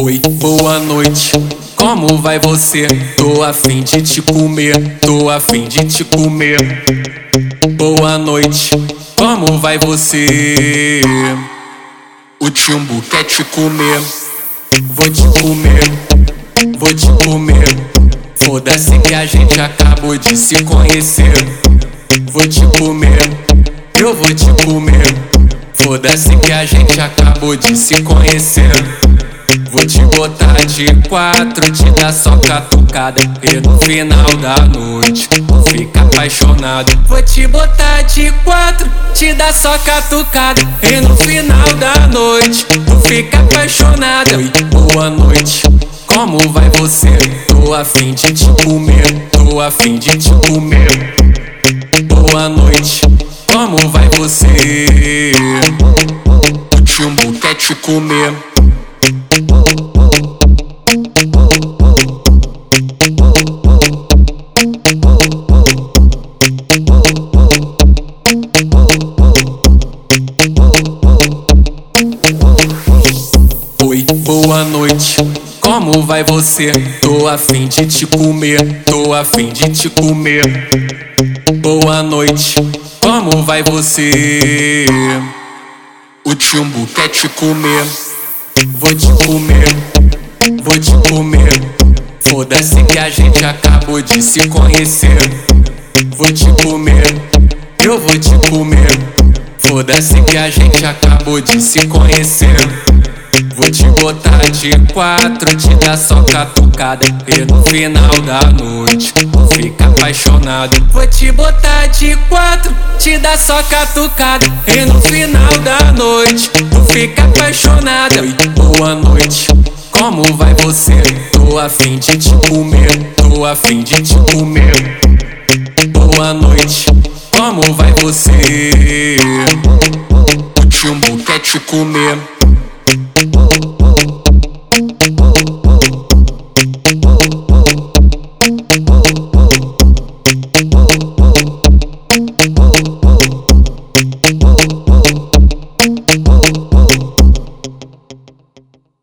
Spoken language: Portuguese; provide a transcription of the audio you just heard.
Oi, boa noite. Como vai você? Tô a fim de te comer, tô a fim de te comer. Boa noite. Como vai você? O chumbo quer te comer. Vou te comer, vou te comer. Foda-se que a gente acabou de se conhecer. Vou te comer, eu vou te comer. Foda-se que a gente acabou de se conhecer. Vou te botar de quatro, te dar só catucada. E no final da noite, vou ficar apaixonado. Vou te botar de quatro, te dar só catucada. E no final da noite, vou ficar apaixonado. Oi, boa noite. Como vai você? Tô a fim de te comer, tô a fim de te comer. Boa noite. Como vai você? Chumbo quer te comer. Oi, boa noite. Como vai você? Tô a fim de te comer, tô a fim de te comer. Boa noite. Como vai você? O chumbo quer te comer. Vou te comer, vou te comer. Foda-se que a gente acabou de se conhecer. Vou te comer, eu vou te comer. Foda-se que a gente acabou de se conhecer. Vou te botar de quatro, te dar só catucada. E no final da noite, vou ficar apaixonado. Vou te botar de quatro, te dar só catucada. E no final da noite, vou ficar apaixonada. Oi, boa noite. Como vai você? Tô a fim de te comer, tô a fim de te comer. Boa noite. Como vai você? O chumbo quer te comer.